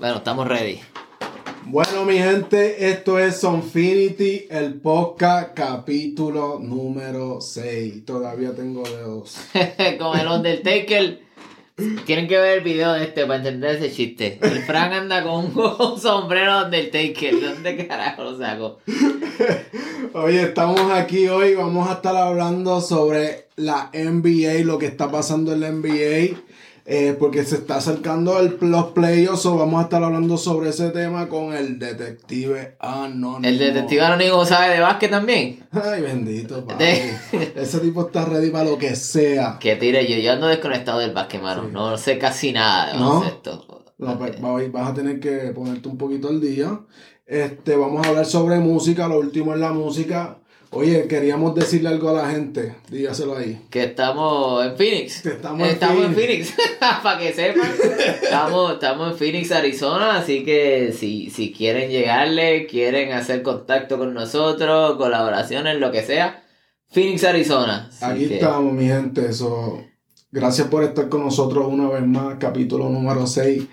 Bueno, estamos ready. Bueno, mi gente, esto es Sonfinity, el podcast capítulo número 6. Todavía tengo dedos. Con el Undertaker. Tienen que ver el video de este para entender ese chiste. El Frank anda con un sombrero Undertaker. ¿Dónde carajo lo saco? Oye, estamos aquí hoy. Vamos a estar hablando sobre la NBA, lo que está pasando en la NBA. Eh, porque se está acercando el, los playoffs, o vamos a estar hablando sobre ese tema con el detective anónimo. ¿El detective anónimo sabe de básquet también? Ay, bendito, padre. ese tipo está ready para lo que sea. Que tire, yo, yo ando desconectado del básquet, mano. No sé casi nada de ¿No? esto. Vas a tener que ponerte un poquito al día. Este, vamos a hablar sobre música, lo último es la música. Oye, queríamos decirle algo a la gente, dígaselo ahí. Que estamos en Phoenix. Que estamos en estamos en Phoenix. Phoenix, para que sepan. Estamos, estamos en Phoenix, Arizona, así que si, si quieren llegarle, quieren hacer contacto con nosotros, colaboraciones, lo que sea, Phoenix, Arizona. Así Aquí que- estamos, mi gente. Eso, gracias por estar con nosotros una vez más, capítulo número 6.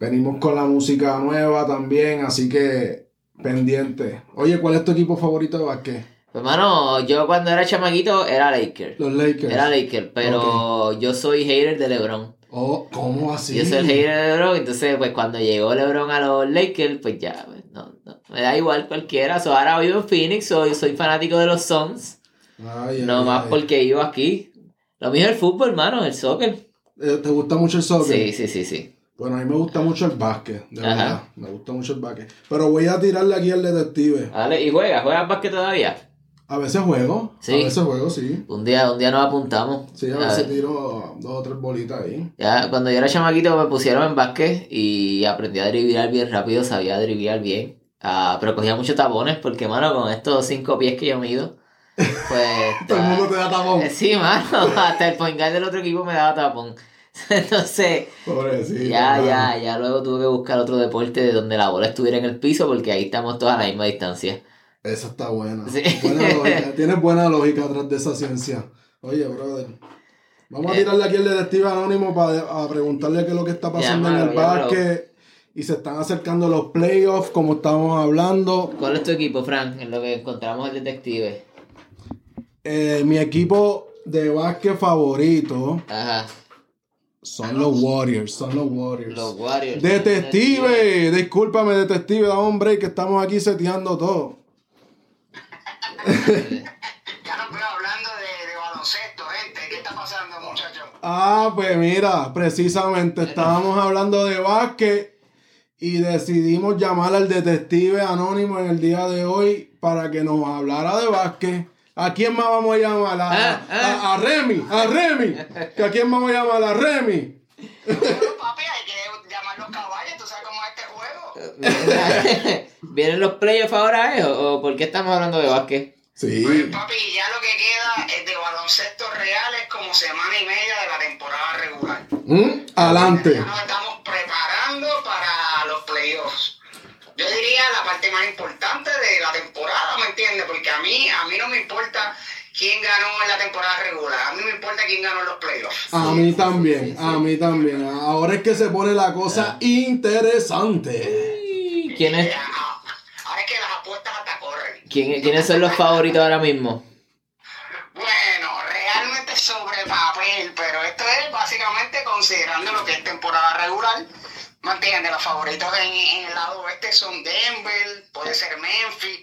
Venimos con la música nueva también, así que pendiente. Oye, ¿cuál es tu equipo favorito de básquet? Hermano, yo cuando era chamaquito era Laker. Los Lakers. Era Laker, pero yo soy hater de LeBron. Oh, ¿cómo así? Yo soy el hater de LeBron, entonces pues cuando llegó LeBron a los Lakers, pues ya, pues, no, no, me da igual cualquiera. So, ahora vivo en Phoenix, soy, soy fanático de los Suns, Ay, ay, no más ay. porque vivo aquí. Lo mío es el fútbol, hermano, el soccer. Eh, ¿Te gusta mucho el soccer? Sí, sí, sí, sí. Bueno, a mí me gusta mucho el básquet, de Ajá. verdad. Me gusta mucho el básquet. Pero voy a tirarle aquí al detective. Vale, y juega, juegas básquet todavía. A veces juego. Sí. A veces juego, sí. Un día, un día nos apuntamos. Sí, a A veces ver. tiro dos o tres bolitas ahí. Ya, cuando yo era chamaquito me pusieron en básquet y aprendí a driblar bien rápido, sabía driblar bien. Ah, pero cogía muchos tapones porque, mano, con estos cinco pies que yo mido, pues... Todo el mundo te da tapón. Eh, Sí, mano, hasta el point guard del otro equipo me daba tapón. Entonces, Pobrecito. ya, mano. ya, ya luego tuve que buscar otro deporte de donde la bola estuviera en el piso porque ahí estamos todos a la misma distancia. Esa está buena. Sí. Buena. Tienes buena lógica atrás de esa ciencia. Oye, brother. Vamos a Eh. tirarle aquí al detective anónimo para preguntarle qué es lo que está pasando en el básquet. Y se están acercando los playoffs, como estábamos hablando. ¿Cuál es tu equipo, Frank? En lo que encontramos el detective. Eh, mi equipo de básquet favorito Ajá, son los Warriors. Son los Warriors. los Warriors. Detective, discúlpame, detective, da un break que estamos aquí seteando todo. Ya no estoy hablando de, de baloncesto, gente. ¿Qué está pasando, muchachos? Ah, pues mira, precisamente estábamos hablando de básquet y decidimos llamar al detective anónimo en el día de hoy para que nos hablara de básquet. ¿A quién más vamos a llamar? A, Ah, ah. a- a Remy, a Remy. ¿Que ¿A quién vamos a llamar? A Remy. Bueno, papi, hay que llamar los caballos. ¿Tú sabes cómo es este juego? ¿Vienen los playoffs ahora, eh? ¿O por qué estamos hablando de básquet? Sí. Pues, papi, ya lo que queda es de baloncesto real es como semana y media de la temporada regular. ¿Mm? Adelante. Ya nos estamos playoffs. Yo diría la parte más importante de la temporada, ¿me entiendes? Porque a mí, a mí no me importa quién ganó en la temporada regular, a mí me importa quién ganó en los playoffs. A mí también, a mí también. Ahora es que se pone la cosa interesante. ¿Quién es- Eh, a- Ahora es que las apuestas hasta corren. quién- ¿Quiénes son los favoritos ahora mismo? Bueno, realmente sobre papel, pero esto es básicamente considerando lo que es temporada regular. ¿Me entiendes? Los favoritos en, en el lado oeste son Denver, puede ser Memphis,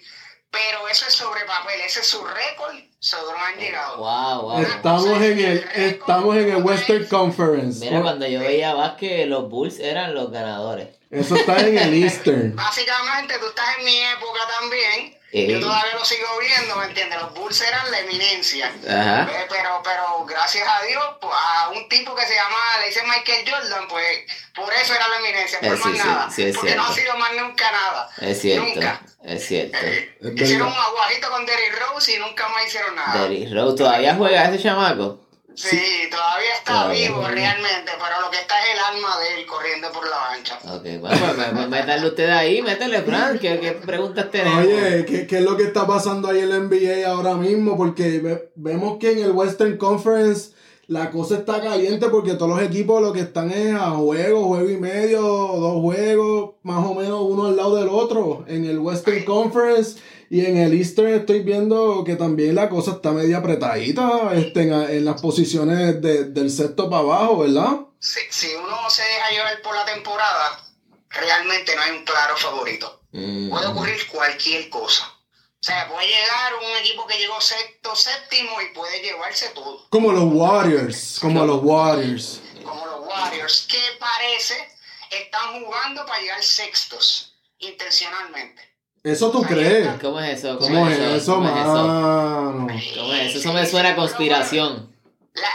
pero eso es sobre papel, ese es su récord, solo no han llegado. Wow, wow. Estamos en el, estamos en el Western Conference. Mira, cuando yo veía básquet, los Bulls eran los ganadores. Eso está en el Eastern. Básicamente tú estás en mi época también, Eh. yo todavía lo sigo viendo, ¿me entiendes? Los Bulls eran la eminencia. Ajá. Eh, pero, pero gracias a Dios, pues, a un tipo que se llama, le dice Michael Jordan, pues por eso era la eminencia, por Eh, sí, más sí, nada. sí, porque no ha sido más nunca nada. Es cierto, Nunca. es cierto. Eh, Es hicieron un aguajito con Derrick Rose y nunca más hicieron nada. Derrick Rose, ¿todavía juega ese chamaco? Sí, todavía está Todavía. vivo realmente, pero lo que está es el alma de él corriendo por la ancha. Ok, bueno, pues, pues, pues, métanle usted ahí, métele, Frank, ¿qué, qué preguntas tenemos? Oye, ¿qué, qué es lo que está pasando ahí en la NBA ahora mismo? Porque ve- vemos que en el Western Conference la cosa está caliente porque todos los equipos lo que están es a juego, juego y medio, dos juegos, más o menos uno al lado del otro. En el Western Conference y en el Eastern estoy viendo que también la cosa está media apretadita este, en, en las posiciones de- del sexto para abajo, ¿verdad? Si, si uno se deja llevar por la temporada, realmente no hay un claro favorito. Mm. Puede ocurrir cualquier cosa. O sea, puede llegar un equipo que llegó sexto, séptimo y puede llevarse todo. Como los Warriors, como los Warriors. Como los Warriors, que parece están jugando para llegar sextos intencionalmente. ¿Eso tú crees? ¿Cómo es eso? ¿Cómo es eso, ¿Cómo es eso? mano? ¿Cómo es eso? Eso me suena a conspiración. La-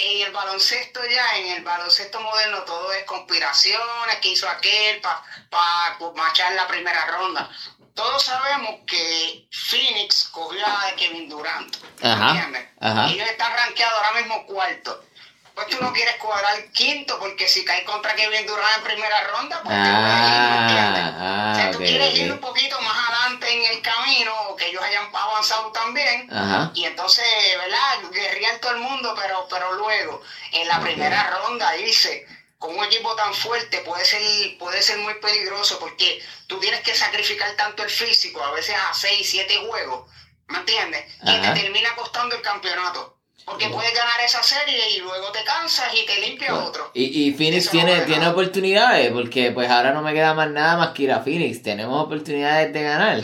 en el baloncesto ya, en el baloncesto moderno, todo es conspiraciones, que hizo aquel para machar la primera ronda. Todos sabemos que Phoenix cogió a Kevin Durant. Ajá, ajá. Ellos están rankeados ahora mismo cuarto. Pues tú no quieres cuadrar quinto, porque si caes contra Kevin Durant en primera ronda, pues te puedes ir, ¿me entiendes? Ah, o sea, ah, tú quieres ir un poquito más adelante en el camino, o que ellos hayan avanzado también. Ajá. Y entonces, ¿verdad? Guerrían todo el mundo, pero, pero luego, en la primera ronda, dice, con un equipo tan fuerte puede ser, puede ser muy peligroso porque tú tienes que sacrificar tanto el físico, a veces a 6, 7 juegos, ¿me entiendes? Que Ajá. te termina costando el campeonato. Porque puedes ganar esa serie y luego te cansas y te limpia otro. Y, y Phoenix tiene, no tiene oportunidades, porque pues ahora no me queda más nada más que ir a Phoenix. Tenemos oportunidades de ganar.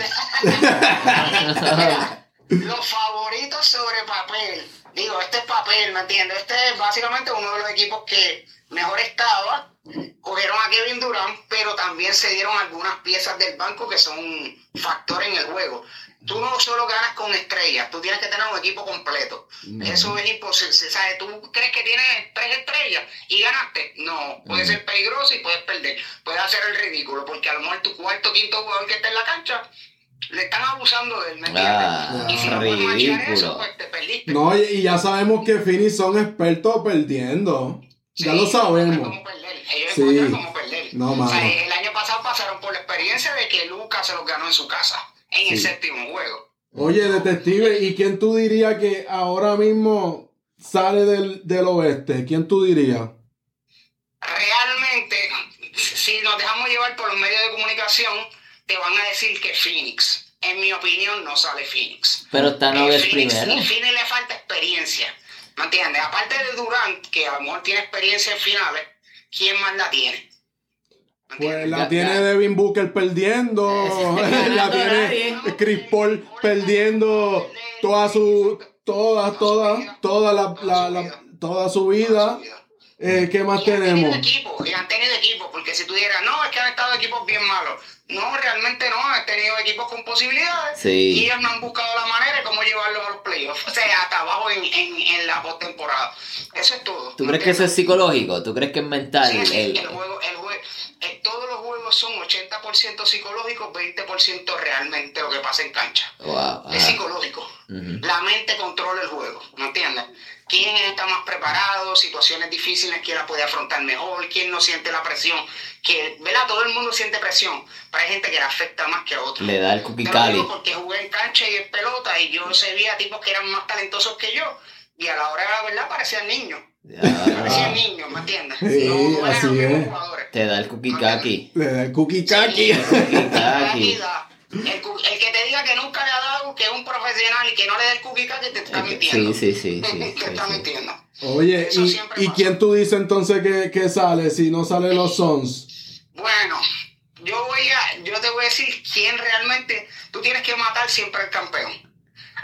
Los favoritos sobre papel. Digo, este es papel, ¿me entiendes? Este es básicamente uno de los equipos que mejor estaba. Cogieron a Kevin Durant, pero también se dieron algunas piezas del banco que son un factor en el juego. Tú no solo ganas con estrellas, tú tienes que tener un equipo completo. Eso es imposible. ¿sabes? ¿Tú crees que tienes tres estrellas y ganaste? No, puede ser peligroso y puedes perder. Puedes hacer el ridículo, porque a lo mejor tu cuarto, quinto jugador que está en la cancha le están abusando de él, ¿me entiendes? Ah, y si no puedes machear eso, ridículo. pues te perdiste. No, y, ya sabemos que Phoenix son expertos perdiendo. Ya lo sabemos. encuentran cómo perder. Ellos Sí. encuentran cómo perder. No, o sea, el año pasado pasaron por la experiencia de que Lucas se los ganó en su casa, en el séptimo juego. Oye, detective, ¿y quién tú dirías que ahora mismo sale del, del oeste? ¿Quién tú dirías? Realmente, si nos dejamos llevar por los medios de comunicación, te van a decir que Phoenix. En mi opinión, no sale Phoenix. Pero está Nuggets Phoenix, primero. Phoenix le falta experiencia. ¿Me entiendes? Aparte de Durant, que a lo mejor tiene experiencia en finales, ¿quién más la tiene? ¿Me Pues la Ya- tiene ya. Devin Booker perdiendo, la tiene Chris Paul perdiendo toda su, toda, toda, toda la, la- la- toda su vida. Eh, ¿Qué más y han tenido tenemos? equipo, y han tenido equipo, porque si tú dijeras, no, es que han estado equipos bien malos. No, realmente no, han tenido equipos con posibilidades Sí. y ellos no han buscado la manera los playoffs, o sea, hasta abajo en, en, en la postemporada. Eso es todo. ¿Tú crees que eso es psicológico? ¿Tú crees que es mental? Sí, sí, El- el juego, el jue- eh, todos los juegos son 80% psicológicos, 20% realmente lo que pasa en cancha. Wow, Es psicológico. La mente controla el juego, ¿me entiendes? ¿Quién está más preparado? Situaciones difíciles, ¿quién la puede afrontar mejor? ¿Quién no siente la presión? Que, ¿verdad? Todo el mundo siente presión, pero hay gente que le afecta más que a otros. Le da el cookie porque jugué en cancha y en pelota y yo se veía tipos que eran más talentosos que yo y a la hora de la verdad parecían niños. Ah, niños, ¿me entiendes? Sí, no, no eran así es. te da el cookie kaki. Le da el cookie kaki. Cookie kaki. El, que te diga que nunca le ha dado, que es un profesional y que no le da el cookie cookie, te está mintiendo. Sí, sí, sí, sí. te sí, está sí. mintiendo. Oye, Eso ¿y, ¿y quién tú dices entonces que, que sale si no salen los Sons? Bueno, yo voy a, yo te voy a decir quién realmente, tú tienes que matar siempre al campeón.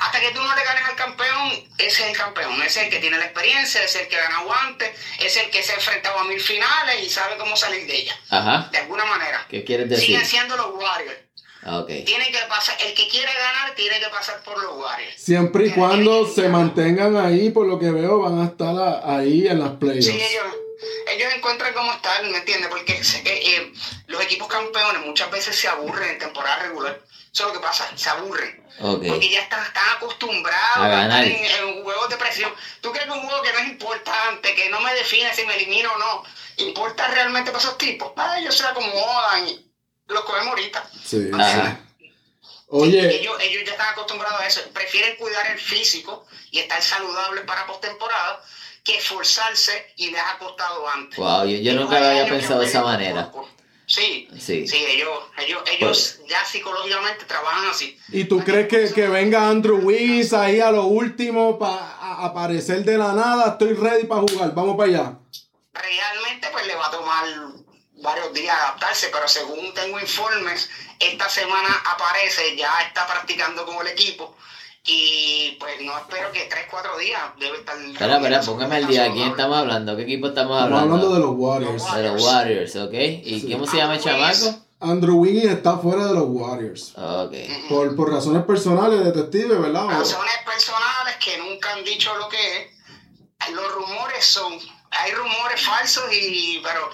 Hasta que tú no le ganes al campeón, ese es el campeón, ese es el que tiene la experiencia, ese es el que gana guantes, ese es el que se ha enfrentado a mil finales y sabe cómo salir de ella, Ajá. de alguna manera. ¿Qué quieres decir? Siguen siendo los Warriors. Ah. Tiene que pasar, el que quiere ganar tiene que pasar por los Warriors. Siempre y cuando se mantengan ahí, por lo que veo, van a estar a- ahí en las playoffs. Sí, ellos, ellos encuentran cómo estar, ¿me entiendes? Porque eh, eh, los equipos campeones muchas veces se aburren en temporada regular. Eso es lo que pasa, se aburren. Ok. Porque ya están, están acostumbrados A a, ganar. estar en, en juegos de presión. ¿Tú crees que un juego que no es importante, que no me define si me elimino o no, importa realmente para esos tipos? Ah, ellos se acomodan y los cogen ahorita. Sí, Ajá. Oye, Ellos, ellos ya están acostumbrados a eso. Prefieren cuidar el físico y estar saludables para postemporada que esforzarse y les ha costado antes. Wow, yo, nunca lo había pensado de esa manera. por- por- Sí, Sí. sí, ellos, ellos, ellos ya psicológicamente trabajan así. ¿Y tú crees que, que venga Andrew Wiggins ahí a lo último para aparecer de la nada? Estoy ready para jugar, vamos para allá. realmente pues le va a tomar varios días adaptarse, pero según tengo informes, esta semana aparece, ya está practicando con el equipo y pues no espero que 3, 4 días debe estar... Espera, espera, póngame al día. ¿De quién estamos hablando? ¿Qué equipo estamos Estamos hablando? hablando de los Warriors. Los De los Warriors, ¿ok? ¿Y Sí. cómo se llama el chamaco? Andrew Wiggins está fuera de los Warriors. Ok. Por, por razones personales, detective, ¿verdad? Razones personales que nunca han dicho lo que es. Los rumores son, hay rumores falsos y, pero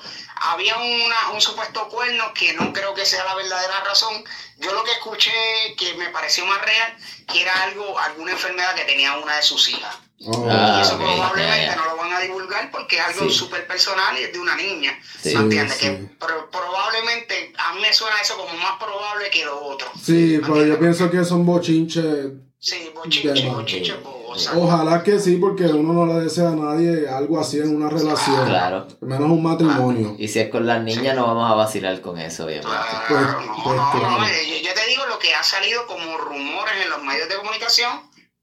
había una, un supuesto cuerno que no creo que sea la verdadera razón. Yo lo que escuché que me pareció más real, que era algo, alguna enfermedad que tenía una de sus hijas. Oh. Ah, y eso ok, probablemente no lo van a divulgar porque es algo Sí. súper personal y es de una niña. Sí. ¿Me entiendes? Sí, Que sí. pro- probablemente, a mí me suena eso como más probable que lo otro. Sí, ¿Me pero yo pienso que son bochinches. Sí, bochinche, De- bochinche, Ojalá que sí, porque uno no le desea a nadie algo así en una relación. Claro. Menos un matrimonio. Y si es con las niñas, no vamos a vacilar con eso, obviamente. Claro, Pues- no, pues no, claro. no, yo, yo te digo lo que ha salido como rumores en los medios de comunicación,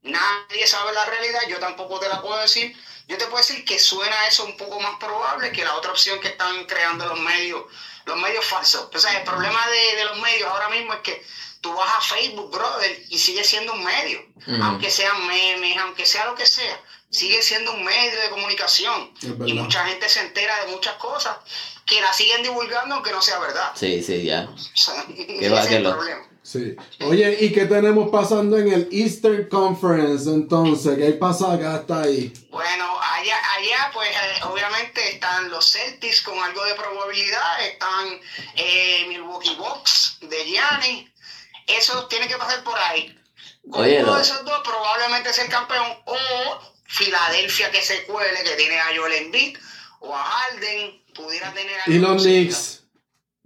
nadie sabe la realidad, yo tampoco te la puedo decir. Yo te puedo decir que suena eso un poco más probable que la otra opción que están creando los medios, los medios falsos. O sea, el problema de, de los medios ahora mismo es que tú vas a Facebook, brother, y sigue siendo un medio. Aunque sean memes, aunque sea lo que sea, sigue siendo un medio de comunicación. Y mucha gente se entera de muchas cosas que la siguen divulgando aunque no sea verdad. Sí, sí, ya. O sea, ese va es que el lo- problema. Sí. Oye, ¿y qué tenemos pasando en el Eastern Conference entonces? ¿Qué hay pasado acá hasta ahí? Bueno, allá, allá pues eh, obviamente están los Celtics con algo de probabilidad, están eh, Milwaukee Bucks de Gianni, eso tiene que pasar por ahí. Oye, uno de esos dos probablemente sea el campeón o Filadelfia que se cuele, que tiene a Joel Embiid o a Harden, pudiera tener a ¿Y los Knicks?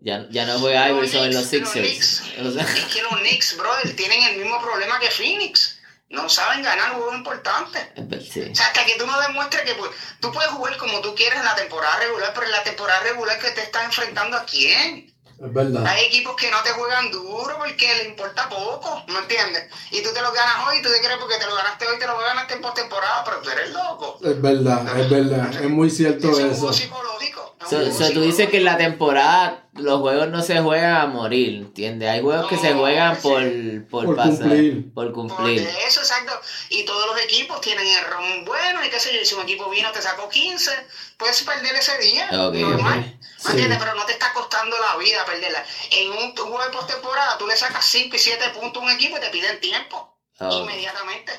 Ya, ya no juega Los Iverson en los los Sixers. O sea, Es que los Knicks, brother, tienen el mismo problema que Phoenix. No saben ganar juegos importantes. sí. O sea, hasta que tú no demuestres que pues, tú puedes jugar como tú quieres en la temporada regular, pero en la temporada regular que te estás enfrentando a quién. Es verdad. Hay equipos que no te juegan duro porque les importa poco, ¿me entiendes? Y tú te lo ganas hoy y tú te crees porque te lo ganaste hoy, te lo ganaste en postemporada, pero tú eres loco. Es verdad, es verdad. Es muy cierto es un eso. juego psicológico. es un So, juego so tú dices que en la psicológico. temporada los juegos no se juegan a morir, ¿entiendes? Hay juegos que se juegan sí. por, por, Por pasar, cumplir. por Por cumplir. eso, exacto. Y todos los equipos tienen el ron bueno y qué sé yo. Si un equipo vino te sacó 15, puedes perder ese día. Ok, normal. ok. ¿Me entiendes? Pero no te está costando la vida perderla. En un juego de postemporada tú le sacas 5 y 7 puntos a un equipo y te piden tiempo. Ok. Inmediatamente.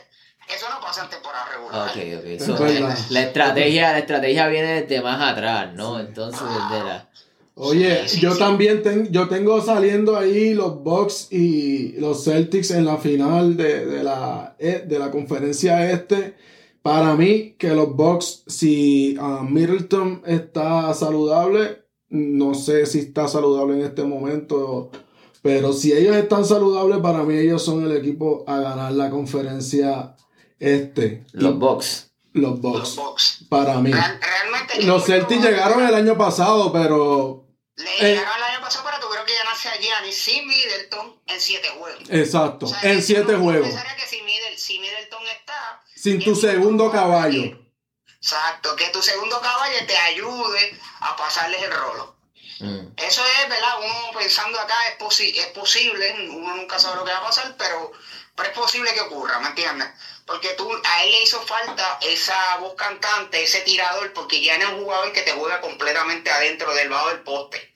Eso no pasa en temporada regular. Ok, ok. So, la estrategia, la estrategia viene desde más atrás, ¿no? Entonces, desde la... Oye, Sí, sí, yo sí. también ten- yo tengo saliendo ahí los Bucks y los Celtics en la final de, de la, eh, de la conferencia este. Para mí, que los Bucks, si ah, Middleton está saludable, no sé si está saludable en este momento, pero si ellos están saludables, para mí ellos son el equipo a ganar la conferencia este. Los Bucks. los Los Bucks, para mí. Realmente. Los Celtics llegaron el año pasado, pero Le eh, llegaron el año pasado, pero tuvieron que ganarse a Gianni sin Middleton en 7 juegos. Exacto, O sea, en siete uno juegos. pensaría que si, Middle- si Middleton está. Sin tu segundo a caballo. Exacto, que tu segundo caballo te ayude a pasarles el rolo. Mm. Eso es, ¿verdad? Uno pensando acá es, posi- es posible, uno nunca sabe lo que va a pasar, pero, pero es posible que ocurra, ¿me entiendes? Porque tú, a él le hizo falta esa voz cantante, ese tirador, porque ya no es un jugador que te juega completamente adentro del lado del poste.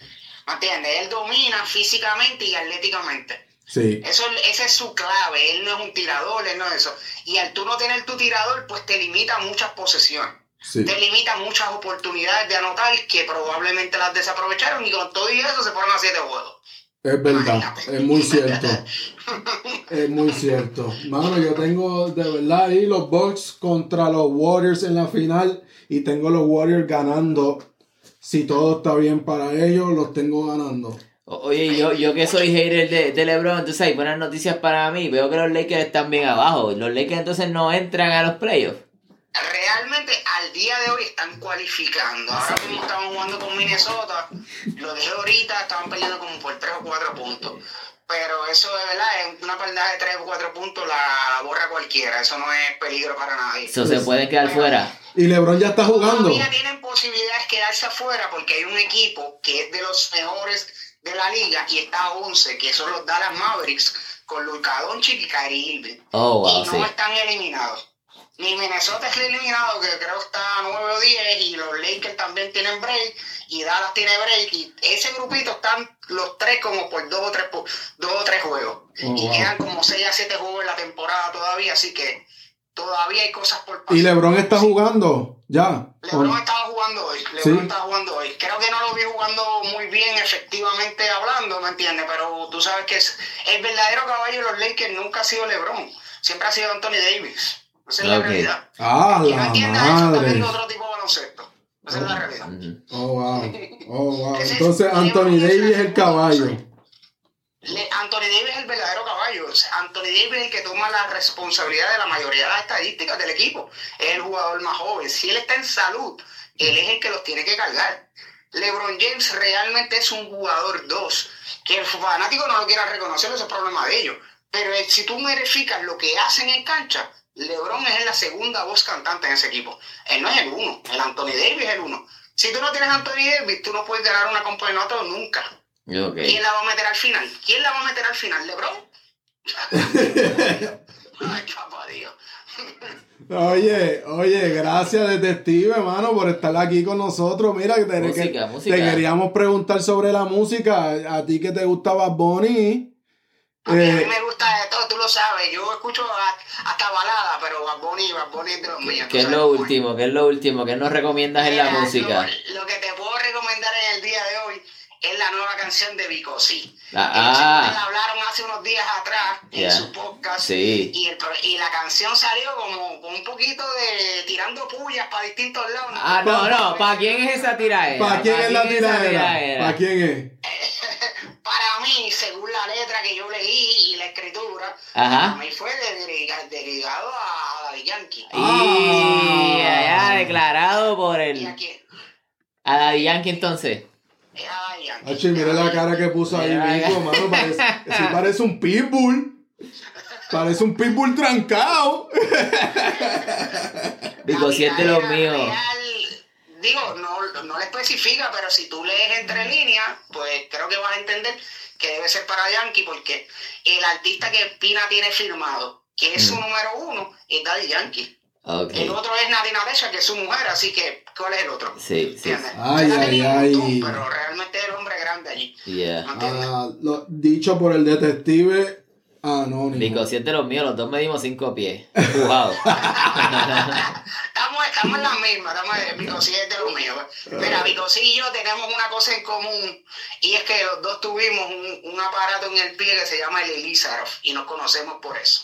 ¿Me entiendes? Él domina físicamente y atléticamente. Sí, Eso, esa es su clave. Él no es un tirador, él no es eso. Y al tú no tener tu tirador, pues te limita muchas posesiones. sí. Te limita muchas oportunidades de anotar que probablemente las desaprovecharon y con todo y eso se fueron a siete juegos. Es verdad, es muy cierto. Es muy cierto. Mano, yo tengo de verdad ahí los Bucks contra los Warriors en la final y tengo los Warriors ganando. Si todo está bien para ellos, los tengo ganando. Oye, yo, yo que soy hater de, de LeBron, entonces hay buenas noticias para mí. Veo que los Lakers están bien abajo. Los Lakers entonces no entran a los playoffs. Realmente al día de hoy están cualificando. Ahora mismo estamos jugando con Minnesota, lo dije ahorita, estaban peleando como por 3 o 4 puntos. Pero eso de verdad es una pelea de 3 o 4 puntos, la borra cualquiera. Eso no es peligro para nadie. Eso se puede quedar fuera. Y LeBron ya está jugando. Todavía tienen posibilidades de quedarse afuera porque hay un equipo que es de los mejores de la liga y está a 11, que son los Dallas Mavericks, con Luka Doncic y Kyrie Irving. Oh, wow, y no sí. están eliminados. Ni Minnesota está eliminado, que creo que está a 9 o 10, y los Lakers también tienen break, y Dallas tiene break, y ese grupito están los tres como por dos o tres, pu- dos o tres juegos. Oh, y wow. quedan como 6 a 7 juegos en la temporada todavía, así que todavía hay cosas por pasar. Y LeBron está jugando. Ya. LeBron estaba jugando hoy, LeBron Sí. estaba jugando hoy. Creo que no lo vi jugando muy bien efectivamente hablando, ¿me entiendes? Pero tú sabes que es, el verdadero caballo de los Lakers nunca ha sido LeBron, siempre ha sido Anthony Davis. Esa es la realidad. Ah, Quien la entienda eso está madre. viendo otro tipo de baloncesto. Esa es la realidad. Oh, wow. Oh, wow. Entonces Anthony Davis es el caballo. Anthony Davis es el verdadero caballo. Anthony Davis es el que toma la responsabilidad de la mayoría de las estadísticas del equipo. Es el jugador más joven. Si él está en salud, él es el que los tiene que cargar. LeBron James realmente es un jugador 2. Que el fanático no lo quiera reconocer, ese es problema de ellos. Pero eh, si tú verificas lo que hacen en cancha, LeBron es la segunda voz cantante en ese equipo. Él no es el uno. El Anthony Davis es el uno. Si tú no tienes Anthony Davis, tú no puedes ganar una campeonato nunca. ¿Quién la va a meter al final? ¿Quién la va a meter al final? ¿Lebron? Ay, papá Dios. Oye, oye, gracias detective, hermano, por estar aquí con nosotros. Mira, que te, Música, que- música. te queríamos preguntar sobre la música. A ti que te gustaba Bonnie. A mí, a mí Eh, me gusta de todo, tú lo sabes. Yo escucho a- hasta balada, pero Bad Bunny, Bad Bunny es de los míos. ¿Qué es lo último? ¿Qué es lo último? ¿Qué nos recomiendas en la música? Lo, lo que te puedo recomendar en el día de hoy es la nueva canción de Vico Sí. Ah, ah. la hablaron hace unos días atrás en su podcast. Sí. Y, el pro- y la canción salió como con un poquito de tirando pullas para distintos lados. Ah, no, no. ¿Para quién es esa tiraera? ¿Para quién es la esa tiradera? ¿Para quién es? Para mí, según la letra que yo leí y la escritura, Ajá. para mí fue dedicado a Daddy Yankee. Y Ah. allá declarado por ¿Y a el. quién? A Daddy Yankee entonces. Es a Daddy Yankee. Oye, mira la cara que puso ahí, Vico, mano. Parece, sí parece un pitbull. Parece un pitbull trancado. Digo, si es de los míos. digo, no, no le especifica, pero si tú lees entre líneas, pues creo que vas a entender que debe ser para Yankee, porque el artista que Pina tiene firmado, que es su Mm. número uno, es Daddy Yankee. El otro es Nadie Nadesha, que es su mujer, así que, ¿cuál es el otro? Sí, sí. ¿Entiendes? Ay, ay, ay. montón, Pero realmente es el hombre grande allí. Yeah. Ah, lo- dicho por el detective anónimo. Digo, si es de los míos, los dos medimos cinco pies. Empujado. Estamos, en la misma, estamos en es de los míos. Mira, Vico sí y yo tenemos una cosa en común y es que los dos tuvimos un, un aparato en el pie que se llama el Elizarov y nos conocemos por eso.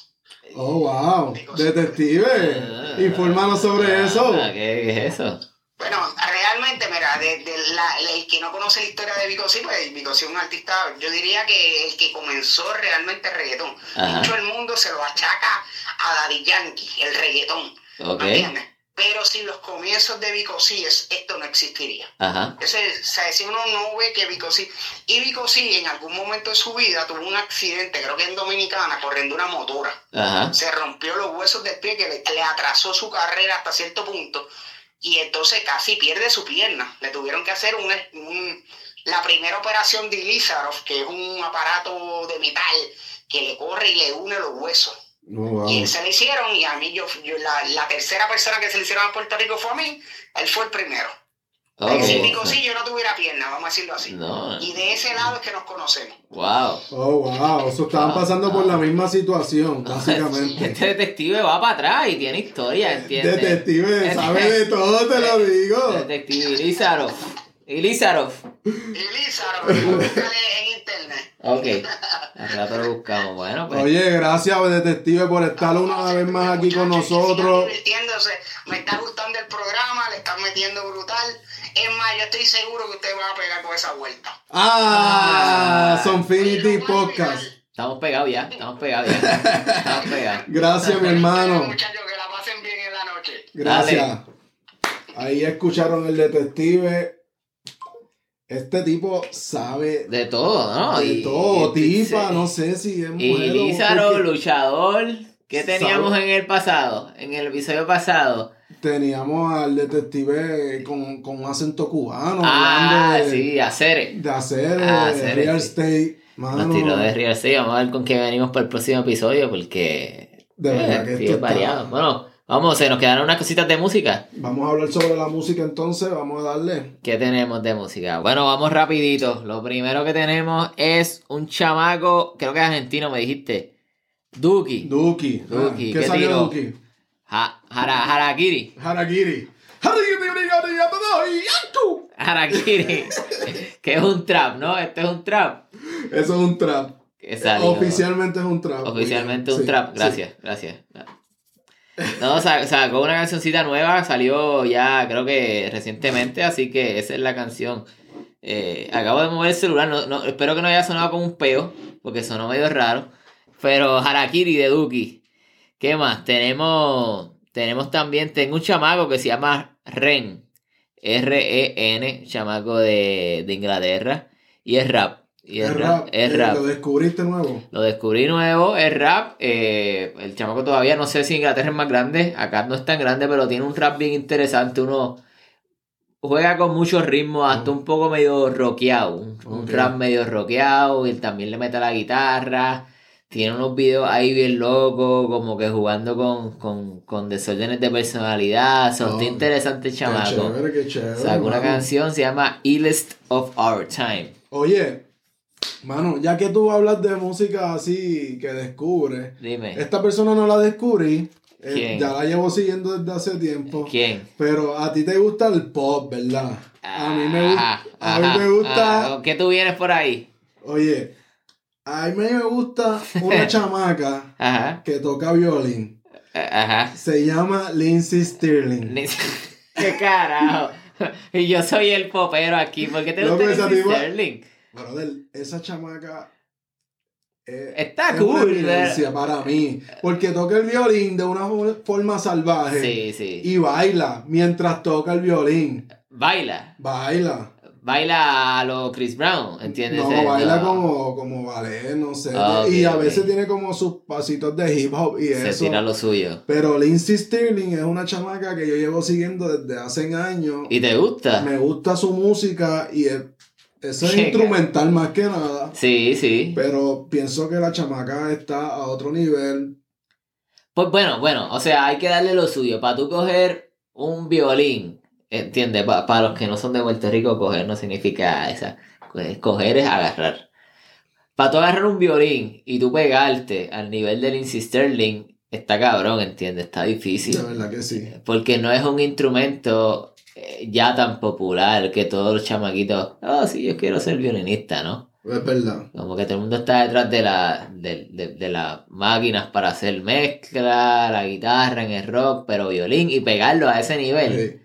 Oh, wow. Detective. Ah. Infórmanos sobre eso. Ah, ¿Qué, qué es eso? Bueno, realmente, mira, de, de la- el que no conoce la historia de Vico sí, pues Vico sí es un artista, yo diría que el que comenzó realmente el reggaetón. Ajá. Mucho el mundo se lo achaca a Daddy Yankee, el reggaetón. Ok. ¿Me entiendes? Pero sin los comienzos de Vico sí, es, esto no existiría. Ajá. Ese, o sea, si uno no ve que Vico sí, y Vico sí en algún momento de su vida tuvo un accidente, creo que en Dominicana, corriendo una motora. Ajá. Se rompió los huesos del pie que le, le atrasó su carrera hasta cierto punto y entonces casi pierde su pierna. Le tuvieron que hacer un, un- la primera operación de Lizarov, que es un aparato de metal que le corre y le une los huesos. Oh, wow. Y se le hicieron y a mí, yo, yo- la, la tercera persona que se le hicieron a Puerto Rico fue a mí, él fue el primero. Oh, Es decir, Vico sí, yo no tuviera pierna, vamos a decirlo así. No. Y de ese lado es que nos conocemos. Wow. Oh, wow. Eso estaban pasando por la misma situación, básicamente. Este detective va para atrás y tiene historia, ¿entiendes? Detective, sabe de todo, te lo digo. Detective Ilizarov. Ilizarov. En internet. Ok. Al rato lo buscamos. Bueno, pues. Oye, gracias, detective, por estar una vez más aquí con nosotros. divirtiéndose. Me está gustando el programa, le están metiendo brutal. Es más, yo estoy seguro que usted va a pegar con esa vuelta. Ah, Sonfinity no puedo Podcast. Estamos pegados ya. Estamos pegados ya. Estamos pegados. Gracias, mi hermano. Muchachos, que la pasen bien en la noche. Gracias. Ahí escucharon el detective. Este tipo sabe De todo, ¿no? de Y- todo. y- sí. no sé si es Y mujer o- Lizaro, luchador. ¿Qué teníamos Sabe. en el pasado? En el episodio pasado. Teníamos al detective con, con un acento cubano. ah, hablando de, sí, hacer. de hacer Ah, hacer, real sí. estate. Mano, Nos tiró de Real Estate. Vamos a ver con qué venimos para el próximo episodio porque. De verdad eh, que esto es variado. está- Bueno, vamos, se nos quedaron unas cositas de música. Vamos a hablar sobre la música entonces. Vamos a darle. ¿Qué tenemos de música? Bueno, vamos rapidito. Lo primero que tenemos es un chamaco, creo que es argentino, me dijiste. Duki. Duki. Duki, ¿Qué ¿qué salió tiró? Duki? Ha- Hara- Harakiri. Harakiri. Harakiri. Harakiri. que es un trap, ¿no? Este es un trap. Eso es un trap. Oficialmente es un trap. Oficialmente un Sí, trap, sí. gracias, gracias. No, sa- sacó una cancioncita nueva, salió ya creo que recientemente, así que esa es la canción. Eh, acabo de mover el celular, no, no- espero que no haya sonado como un peo, porque sonó medio raro. Pero Harakiri de Duki. ¿Qué más? Tenemos, tenemos también, tengo un chamaco que se llama Ren. R-E-N, chamaco de, de Inglaterra. Y es rap. Y es, Es rap. rap. Es Eh, rap. Lo descubriste nuevo. Lo descubrí nuevo, es rap. eh, el chamaco todavía no sé si Inglaterra es más grande. Acá no es tan grande, pero tiene un rap bien interesante. Uno juega con muchos ritmos, hasta un poco medio rockeado. Un, un Ok. rap medio rockeado. Y también le mete a la guitarra. Tiene unos videos ahí bien locos, como que jugando con, con, con desórdenes de personalidad. So, está Oh, interesante el Qué chamaco. chévere, qué chévere. Sacó una canción, se llama Illest of Our Time. Oye, mano, ya que tú hablas de música así que descubres, Dime, esta persona no la descubrí. eh, ya la llevo siguiendo desde hace tiempo. ¿quién? Pero a ti te gusta el pop, ¿verdad? A mí me, gu- Ajá, a mí me gusta. ajá. ¿Con qué tú vienes por ahí? Oye, a mí me gusta una chamaca Ajá, que toca violín. ajá. Se llama Lindsay Stirling. ¿Qué carajo? Y yo soy el popero aquí. ¿Por qué te gusta Lindsay Sterling? Brother, esa chamaca eh, Está es cool, una eminencia para mí. Porque toca el violín de una fo- forma salvaje. Sí, sí. Y baila mientras toca el violín. Baila. Baila. Baila a lo Chris Brown, ¿entiendes? No, Eh, baila no. como, como ballet, no sé. Ah, y a veces tiene como sus pasitos de hip hop y Se eso. tira lo suyo. Pero Lindsay Stirling es una chamaca que yo llevo siguiendo desde hace años. ¿Y te gusta? Me gusta su música y es, eso es instrumental más que nada. Sí, sí. Pero pienso que la chamaca está a otro nivel. Pues bueno, bueno, o sea, hay que darle lo suyo. Para tú coger un violín, ¿entiendes? Para los que no son de Puerto Rico, coger no significa esa. pues, Coger es agarrar. Para tú agarrar un violín y tú pegarte al nivel de Lindsey Sterling, está cabrón, ¿entiendes? Está difícil. De verdad que sí. Porque no es un instrumento ya tan popular que todos los chamaquitos, oh, sí, yo quiero ser violinista, ¿no? Es verdad. Como que todo el mundo está detrás de, la, de, de- de las máquinas para hacer mezcla, la guitarra en el rock, pero violín y pegarlo a ese nivel, Sí,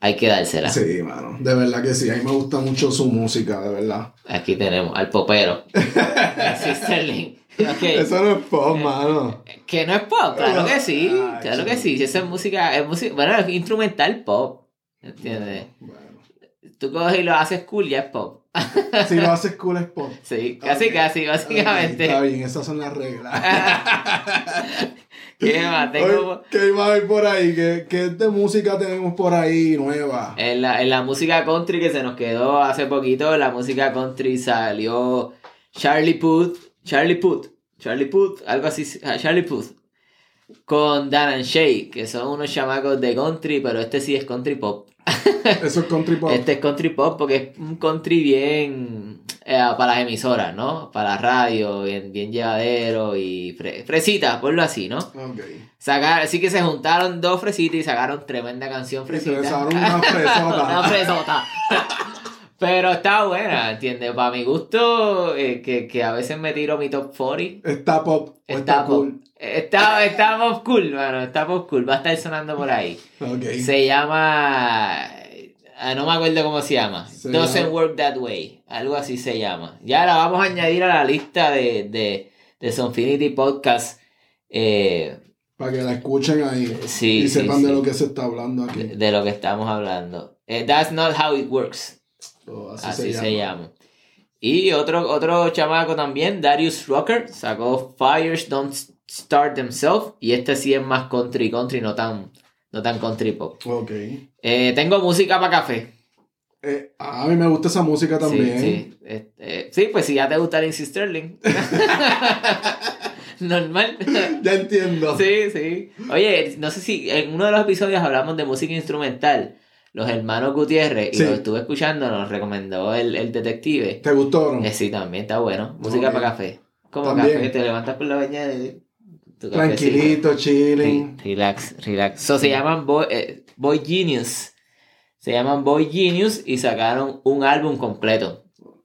hay que dársela. sí, mano. De verdad que sí. A mí me gusta mucho su música, de verdad. Aquí tenemos al popero. Sí, Sterling. Ok, Eso no es pop, mano. Que no es pop, claro que sí, Ay, claro que sí. Si esa es música, es música, bueno, es instrumental pop, ¿entiendes? Bueno. Tú coges y lo haces cool, ya es pop. Si lo haces cool es pop. Sí, casi, casi, básicamente. está bien, esas son las reglas. ¿Qué más? Tengo... ¿Qué a haber por ahí? ¿Qué, qué de música tenemos por ahí nueva? En la, en la música country que se nos quedó hace poquito, en la música country salió Charlie Puth, Charlie Puth, Charlie Puth, algo así, Charlie Puth, con Dan and Shay, que son unos chamacos de country, pero este sí es country pop. Eso es country pop. Este es country pop porque es un country bien eh, para las emisoras, ¿no? Para la radio, bien, bien llevadero y fre- fresita, ponlo así, ¿no? Ok. Sacar, así que se juntaron dos fresitas y sacaron tremenda canción Y fresita. se sacaron una fresota. Una fresota. Pero está buena, ¿entiendes? Para mi gusto, eh, que, que a veces me tiro mi top 40. Está pop. Está, está pop. cool. Está, está pop cool, mano. Está pop cool. Va a estar sonando por ahí. Se llama. ah, No me acuerdo cómo se llama. Se Doesn't llama- work that way. Algo así se llama. Ya la vamos a añadir a la lista de, de, de Sonfinity Podcast. eh, Para que la escuchen ahí Sí, y sí, sepan de lo que se está hablando de, aquí. de lo que estamos hablando. Eh, that's not how it works. Oh, así, Así, se, se, llama. Y otro, otro chamaco también, Darius Rucker, sacó Fires Don't Start Themselves. Y este sí es más country, country, no tan, no tan country pop. Ok. Eh, tengo música para café. Eh, a mí me gusta esa música también. Sí, sí. Este, sí, pues si ya te gusta Lindsey Sterling. Normal. Ya entiendo. Sí, sí. Oye, no sé si en uno de los episodios hablamos de música instrumental. Los hermanos Gutiérrez, y Sí. lo estuve escuchando, nos recomendó el, el detective. ¿Te gustó no? Eh, sí, también está bueno. Música para café. Como También. café, te levantas por la mañana y tu. Tranquilito, chilling. Sí, relax, relax. So, se llaman Boy, eh, Boy Genius. Se llaman Boy Genius y sacaron un álbum completo.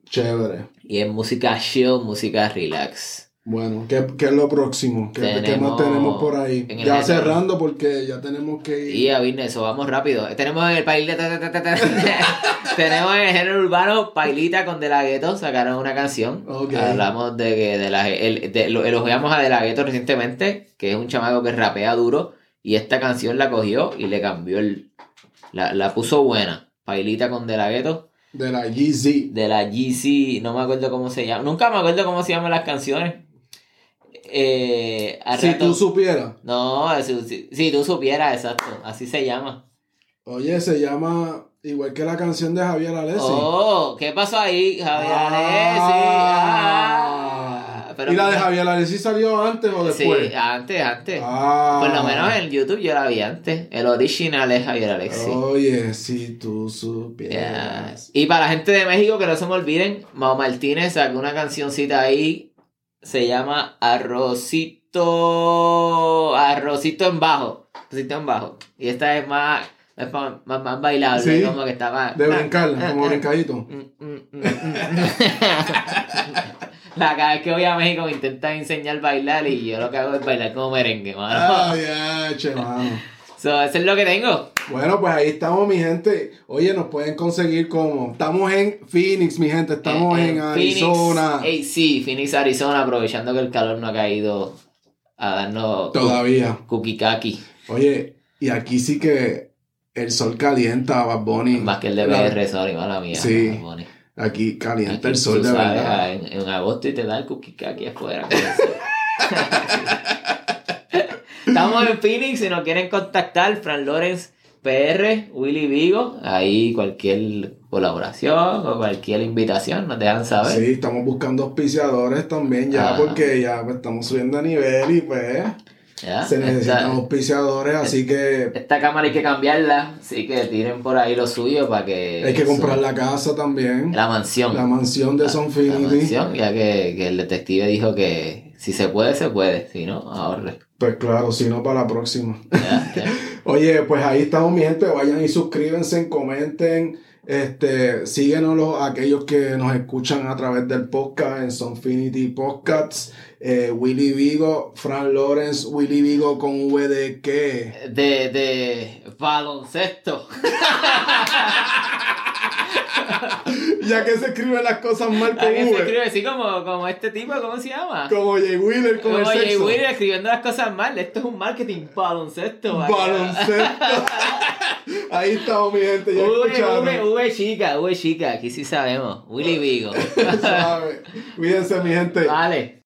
Chévere. Y es música chill, música relax. Bueno, ¿qué, qué es lo próximo? ¿Qué, qué más Tenemos- tenemos por ahí? Ya cerrando porque ya tenemos que ir. Y a business, eso vamos rápido. Tenemos en el ta, ta. Tenemos en el género urbano Pailita con De La Ghetto. Sacaron una canción. Ok. Hablamos de que de la, el, de, lo elogiamos a De La Ghetto recientemente, que es un chamaco que rapea duro. Y esta canción la cogió y le cambió el. La, la puso buena. Pailita con De La Ghetto. De la GZ. De la GC, no me acuerdo cómo se llama. Nunca me acuerdo cómo se llaman las canciones. Eh, Si rato- tú supieras. No, si, si- si tú supieras, exacto. Así se llama. Oye, se llama igual que la canción de Javier Alessi. Oh, ¿qué pasó ahí, Javier Alessi? Ah, pero ¿Y la de Javier Alessi salió antes o después? Sí, antes, antes. Ah. Por lo menos en YouTube yo la vi antes. El original es Javier Alexi. Oye, si tú supieras. Y para la gente de México, que no se me olviden, Mao Martínez sacó una cancioncita ahí. Se llama Arrocito. Arrocito en bajo. Arrocito en bajo. Y esta es más, es más, más, más bailable. Sí. Como que está más. De brincar, Ah, como ah, brincadito. Mm, mm, mm. La cada vez que voy a México me intentan enseñar a bailar y yo lo que hago es bailar como merengue, mano. Ay, ay, che, mano. So, eso es lo que tengo. Bueno, pues ahí estamos, mi gente. Oye, nos pueden conseguir como. Estamos en Phoenix, mi gente. Estamos en, Arizona. Phoenix, ey, sí, Phoenix, Arizona, aprovechando que el calor no ha caído a darnos Todavía. cookie kaki, Oye, y aquí sí que el sol calienta, Bad Bunny. más que el de La- BR, sorry, mala mía. Sí. Bad Bunny. Aquí calienta Aquí, el sol de sabes, verdad. En, en agosto y te da el cookie kaki afuera. Estamos en Phoenix, si nos quieren contactar, Fran Lawrence PR, Willy Vigo, ahí cualquier colaboración o cualquier invitación nos dejan saber. Sí, estamos buscando auspiciadores también ya, Ajá. porque ya pues, estamos subiendo a nivel y pues ¿ya? se necesitan Esta- auspiciadores, así que Esta cámara hay que cambiarla, así que tiren por ahí lo suyo para que... hay que comprar su- la casa también. la mansión. La mansión de La- Sonfinity. la mansión, ya que, que el detective dijo que si se puede, se puede, si no, ahorre. Pues claro, si no para la próxima. Ya, ya. Oye, pues ahí estamos, mi gente. Vayan y suscríbanse, comenten. Este, síguenos los- aquellos que nos escuchan a través del podcast en Sonfinity Podcasts. Eh, Willy Vigo, Fran Lawrence, Willy Vigo con V de qué. De, de baloncesto. Ya que se escriben las cosas mal con ¿A qué se V. escribe así como, como este tipo? ¿Cómo se llama? Como Jay Wheeler con el Como Jay sexo. Wheeler escribiendo las cosas mal. Esto es un marketing baloncesto. Baloncesto. Ahí estamos, mi gente. Ya V, escucharon. V, V chica, V chica. Aquí sí sabemos. Willy Vigo. Cuídense, mi gente. vale.